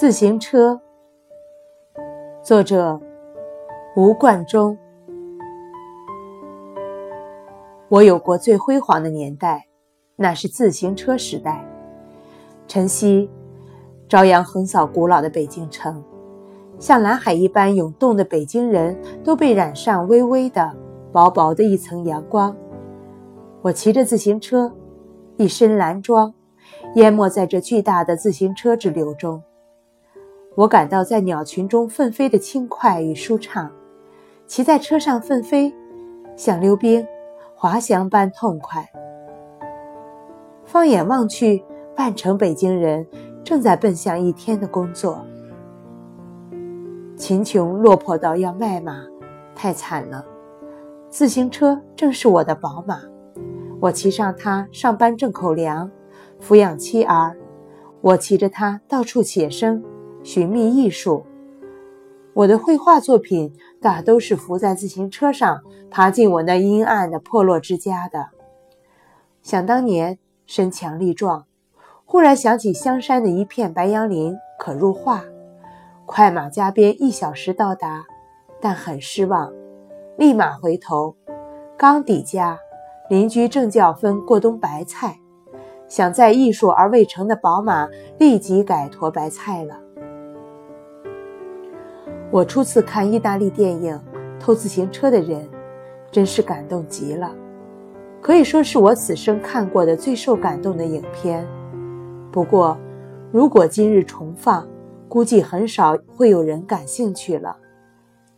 自行车，作者吴冠中。我有过最辉煌的年代，那是自行车时代。晨曦，朝阳横扫古老的北京城，像蓝海一般涌动的北京人都被染上微微的、薄薄的一层阳光。我骑着自行车，一身蓝装。淹没在这巨大的自行车之流中，我感到在鸟群中奋飞的轻快与舒畅，骑在车上奋飞，像溜冰、滑翔般痛快。放眼望去，半城北京人正在奔向一天的工作。秦琼落魄到要卖马，太惨了。自行车正是我的宝马，我骑上它上班挣口粮。抚养妻儿，我骑着它到处写生，寻觅艺术。我的绘画作品大都是伏在自行车上爬进我那阴暗的破落之家的。想当年身强力壮，忽然想起香山的一片白杨林可入画，快马加鞭一小时到达，但很失望，立马回头，刚抵家，邻居正叫分过冬白菜。想在艺术而未成的宝马立即改驮白菜了。我初次看意大利电影《偷自行车的人》，真是感动极了，可以说是我此生看过的最受感动的影片。不过，如果今日重放，估计很少会有人感兴趣了。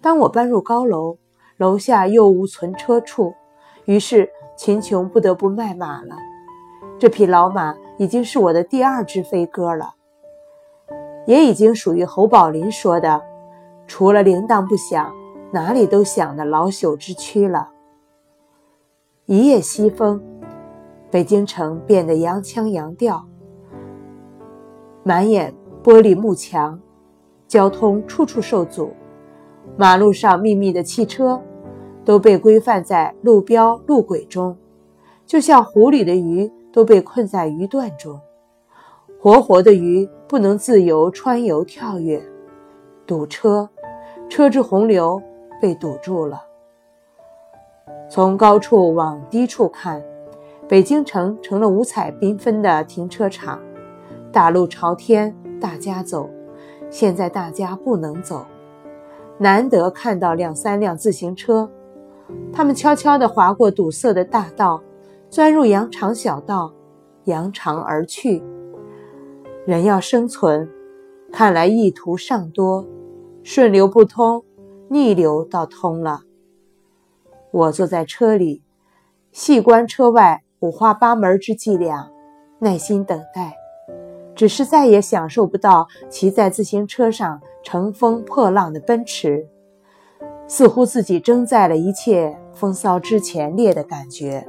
当我搬入高楼，楼下又无存车处，于是秦琼不得不卖马了。这匹老马已经是我的第二只飞鸽了，也已经属于侯宝林说的“除了铃铛不响，哪里都响”的老朽之躯了。一夜西风，北京城变得洋腔洋调，满眼玻璃幕墙，交通处处受阻，马路上密密的汽车都被规范在路标路轨中，就像湖里的鱼。都被困在鱼段中，活活的鱼不能自由穿游跳跃，堵车，车之洪流被堵住了。从高处往低处看，北京城成了五彩缤纷的停车场，大路朝天，大家走。现在大家不能走，难得看到两三辆自行车，他们悄悄地划过堵塞的大道。钻入羊肠小道，扬长而去。人要生存，看来意图尚多。顺流不通，逆流倒通了。我坐在车里，细观车外五花八门之伎俩，耐心等待。只是再也享受不到骑在自行车上乘风破浪的奔驰，似乎自己争在了一切风骚之前列的感觉。